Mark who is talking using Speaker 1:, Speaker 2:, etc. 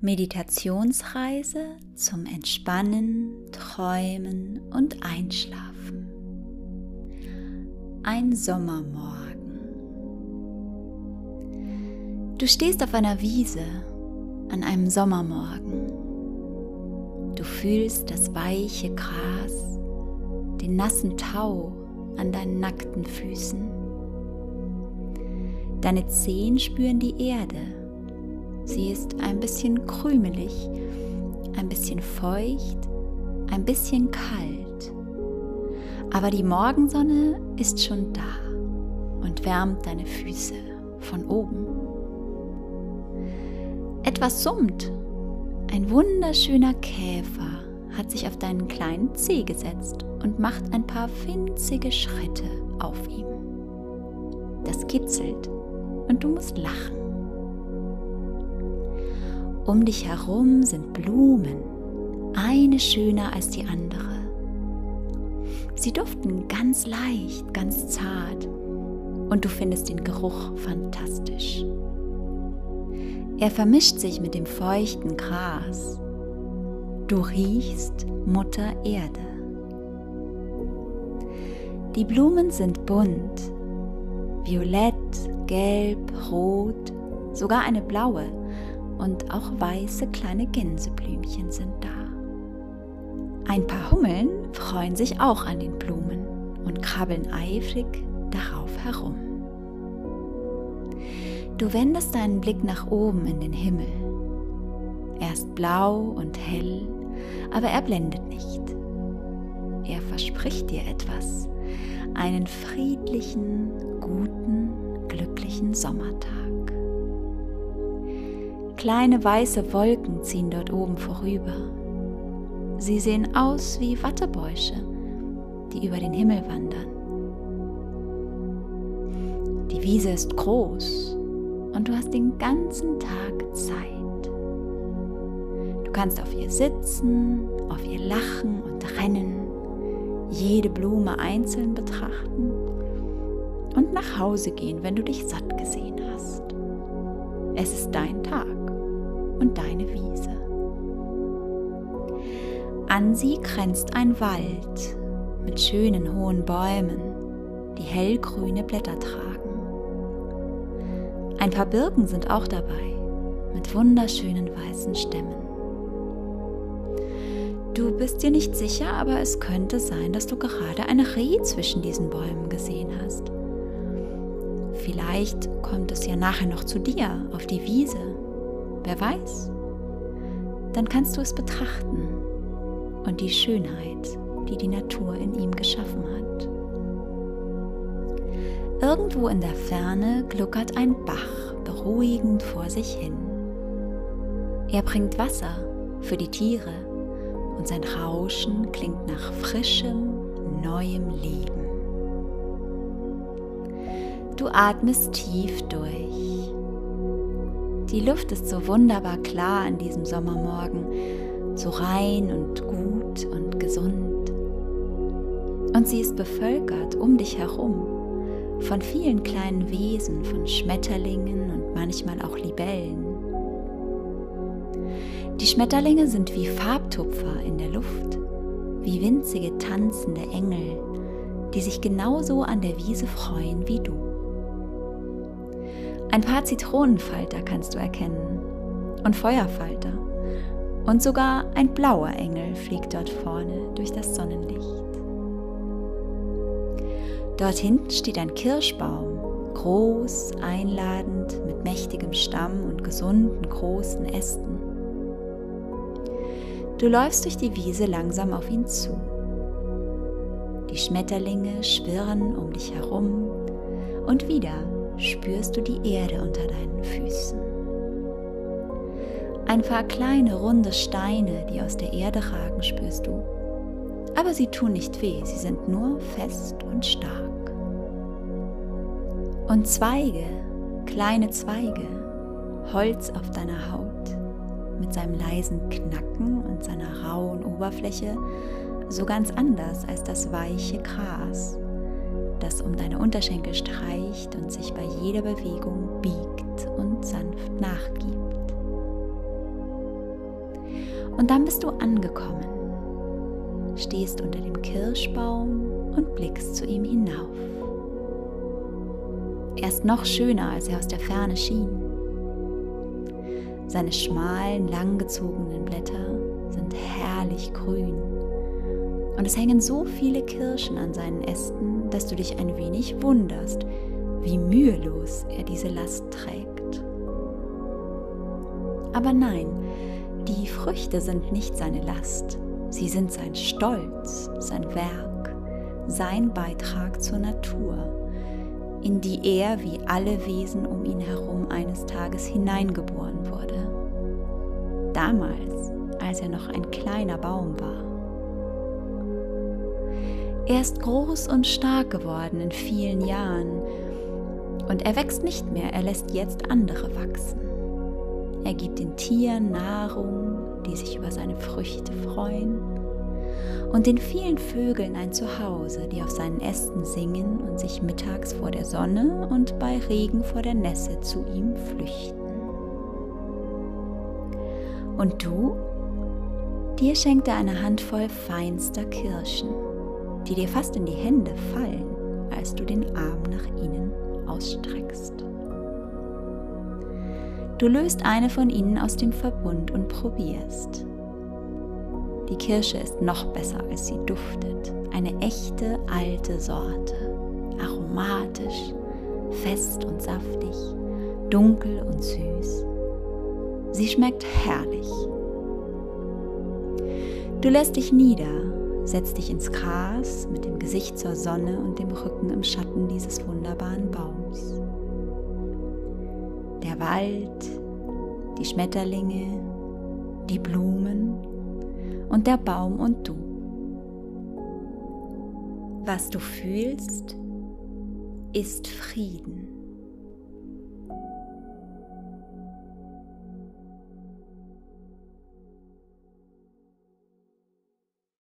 Speaker 1: Meditationsreise zum Entspannen, Träumen und Einschlafen. Ein Sommermorgen. Du stehst auf einer Wiese an einem Sommermorgen. Du fühlst das weiche Gras, den nassen Tau an deinen nackten Füßen. Deine Zehen spüren die Erde Sie ist ein bisschen krümelig, ein bisschen feucht, ein bisschen kalt. Aber die Morgensonne ist schon da und wärmt deine Füße von oben. Etwas summt. Ein wunderschöner Käfer hat sich auf deinen kleinen Zeh gesetzt und macht ein paar winzige Schritte auf ihm. Das kitzelt und du musst lachen. Um dich herum sind Blumen, eine schöner als die andere. Sie duften ganz leicht, ganz zart und du findest den Geruch fantastisch. Er vermischt sich mit dem feuchten Gras. Du riechst Mutter Erde. Die Blumen sind bunt, violett, gelb, rot, sogar eine blaue und auch weiße kleine Gänseblümchen sind da. Ein paar Hummeln freuen sich auch an den Blumen und krabbeln eifrig darauf herum. Du wendest deinen Blick nach oben in den Himmel. Er ist blau und hell, aber er blendet nicht. Er verspricht dir etwas, einen friedlichen, guten, glücklichen Sommertag. Kleine weiße Wolken ziehen dort oben vorüber. Sie sehen aus wie Wattebäusche, die über den Himmel wandern. Die Wiese ist groß und du hast den ganzen Tag Zeit. Du kannst auf ihr sitzen, auf ihr lachen und rennen, jede Blume einzeln betrachten und nach Hause gehen, wenn du dich satt gesehen hast. Es ist dein Tag und deine Wiese. An sie grenzt ein Wald mit schönen hohen Bäumen, die hellgrüne Blätter tragen. Ein paar Birken sind auch dabei, mit wunderschönen weißen Stämmen. Du bist dir nicht sicher, aber es könnte sein, dass du gerade ein Reh zwischen diesen Bäumen gesehen hast. Vielleicht kommt es ja nachher noch zu dir auf die Wiese Wer weiß? Dann kannst du es betrachten und die Schönheit, die die Natur in ihm geschaffen hat. Irgendwo in der Ferne gluckert ein Bach beruhigend vor sich hin. Er bringt Wasser für die Tiere und sein Rauschen klingt nach frischem, neuem Leben. Du atmest tief durch die Luft ist so wunderbar klar an diesem Sommermorgen, so rein und gut und gesund. Und sie ist bevölkert um dich herum von vielen kleinen Wesen, von Schmetterlingen und manchmal auch Libellen. Die Schmetterlinge sind wie Farbtupfer in der Luft, wie winzige tanzende Engel, die sich genauso an der Wiese freuen wie du. Ein paar Zitronenfalter kannst du erkennen und Feuerfalter. Und sogar ein blauer Engel fliegt dort vorne durch das Sonnenlicht. Dort hinten steht ein Kirschbaum, groß, einladend, mit mächtigem Stamm und gesunden, großen Ästen. Du läufst durch die Wiese langsam auf ihn zu. Die Schmetterlinge schwirren um dich herum und wieder spürst du die Erde unter deinen Füßen. Ein paar kleine runde Steine, die aus der Erde ragen, spürst du. Aber sie tun nicht weh, sie sind nur fest und stark. Und Zweige, kleine Zweige, Holz auf deiner Haut, mit seinem leisen Knacken und seiner rauen Oberfläche, so ganz anders als das weiche Gras das um deine Unterschenkel streicht und sich bei jeder Bewegung biegt und sanft nachgibt. Und dann bist du angekommen, stehst unter dem Kirschbaum und blickst zu ihm hinauf. Er ist noch schöner, als er aus der Ferne schien. Seine schmalen, langgezogenen Blätter sind herrlich grün. Und es hängen so viele Kirschen an seinen Ästen, dass du dich ein wenig wunderst, wie mühelos er diese Last trägt. Aber nein, die Früchte sind nicht seine Last, sie sind sein Stolz, sein Werk, sein Beitrag zur Natur, in die er wie alle Wesen um ihn herum eines Tages hineingeboren wurde. Damals, als er noch ein kleiner Baum war. Er ist groß und stark geworden in vielen Jahren und er wächst nicht mehr, er lässt jetzt andere wachsen. Er gibt den Tieren Nahrung, die sich über seine Früchte freuen, und den vielen Vögeln ein Zuhause, die auf seinen Ästen singen und sich mittags vor der Sonne und bei Regen vor der Nässe zu ihm flüchten. Und du? Dir schenkt er eine Handvoll feinster Kirschen, die dir fast in die Hände fallen, als du den Arm nach ihnen ausstreckst. Du löst eine von ihnen aus dem Verbund und probierst. Die Kirsche ist noch besser, als sie duftet. Eine echte alte Sorte. Aromatisch, fest und saftig, dunkel und süß. Sie schmeckt herrlich. Du lässt dich nieder, setzt dich ins Gras mit dem Gesicht zur Sonne und dem Rücken im Schatten dieses wunderbaren Baums der Wald, die Schmetterlinge, die Blumen und der Baum und du. Was du fühlst, ist Frieden.